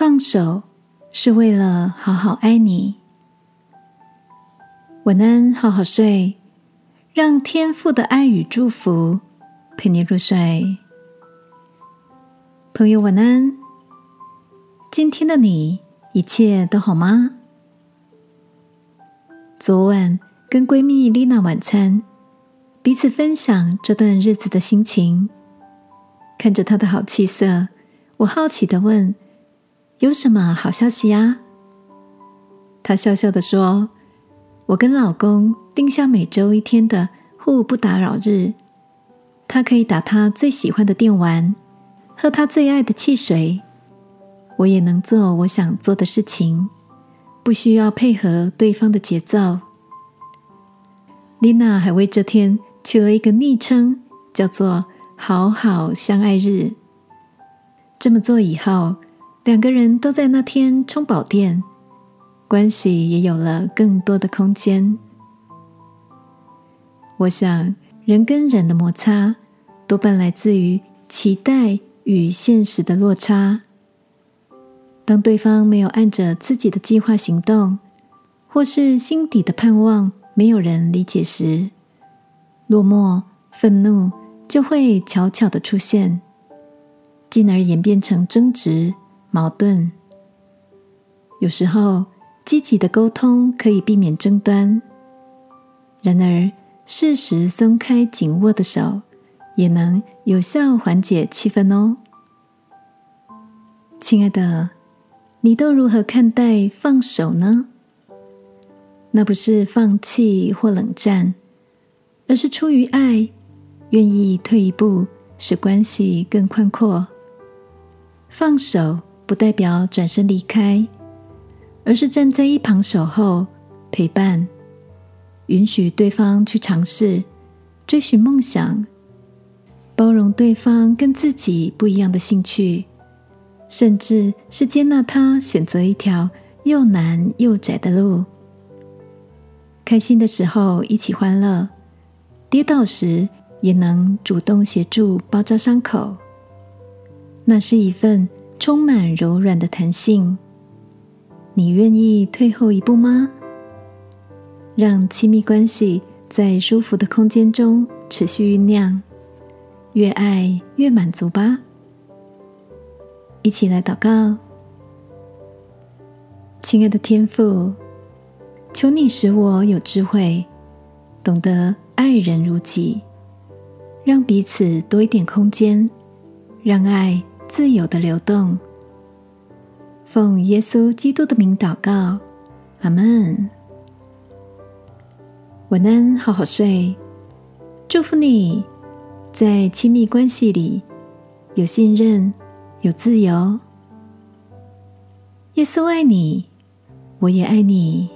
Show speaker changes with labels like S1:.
S1: 放手是为了好好爱你。晚安，好好睡，让天父的爱与祝福陪你入睡。朋友，晚安。今天的你一切都好吗？昨晚跟闺蜜丽娜晚餐，彼此分享这段日子的心情。看着她的好气色，我好奇的问：“有什么好消息呀？”她笑笑的说：“我跟老公定下每周一天的互不打扰日，他可以打他最喜欢的电玩，喝他最爱的汽水。”我也能做我想做的事情，不需要配合对方的节奏。丽娜还为这天取了一个昵称，叫做“好好相爱日”。这么做以后，两个人都在那天充饱电，关系也有了更多的空间。我想，人跟人的摩擦，多半来自于期待与现实的落差。当对方没有按着自己的计划行动，或是心底的盼望没有人理解时，落寞、愤怒就会悄悄的出现，进而演变成争执、矛盾。有时候，积极的沟通可以避免争端；然而，适时松开紧握的手，也能有效缓解气氛哦。亲爱的。你都如何看待放手呢？那不是放弃或冷战，而是出于爱，愿意退一步，使关系更宽阔。放手不代表转身离开，而是站在一旁守候、陪伴，允许对方去尝试、追寻梦想，包容对方跟自己不一样的兴趣。甚至是接纳他选择一条又难又窄的路，开心的时候一起欢乐，跌倒时也能主动协助包扎伤口。那是一份充满柔软的弹性。你愿意退后一步吗？让亲密关系在舒服的空间中持续酝酿，越爱越满足吧。一起来祷告，亲爱的天父，求你使我有智慧，懂得爱人如己，让彼此多一点空间，让爱自由的流动。奉耶稣基督的名祷告，阿门。晚安，好好睡。祝福你在亲密关系里有信任。有自由，耶稣爱你，我也爱你。